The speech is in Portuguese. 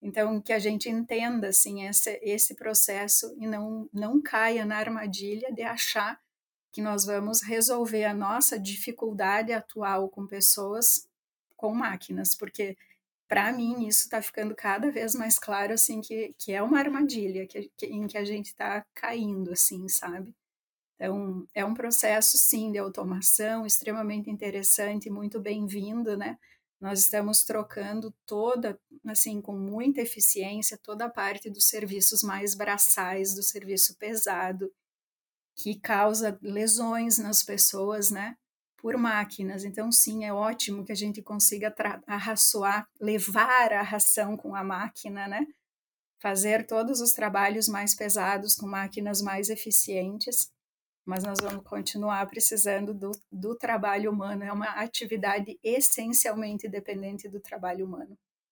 Então, que a gente entenda assim esse, esse processo e não, não caia na armadilha de achar que nós vamos resolver a nossa dificuldade atual com pessoas com máquinas, porque para mim isso está ficando cada vez mais claro assim que, que é uma armadilha que, que em que a gente está caindo assim, sabe? Então é um processo sim de automação extremamente interessante, muito bem-vindo, né? Nós estamos trocando toda, assim, com muita eficiência, toda a parte dos serviços mais braçais, do serviço pesado, que causa lesões nas pessoas, né? Por máquinas. Então, sim, é ótimo que a gente consiga arraçoar, levar a ração com a máquina, né? Fazer todos os trabalhos mais pesados com máquinas mais eficientes mas nós vamos continuar precisando do, do trabalho humano. É uma atividade essencialmente dependente do trabalho humano.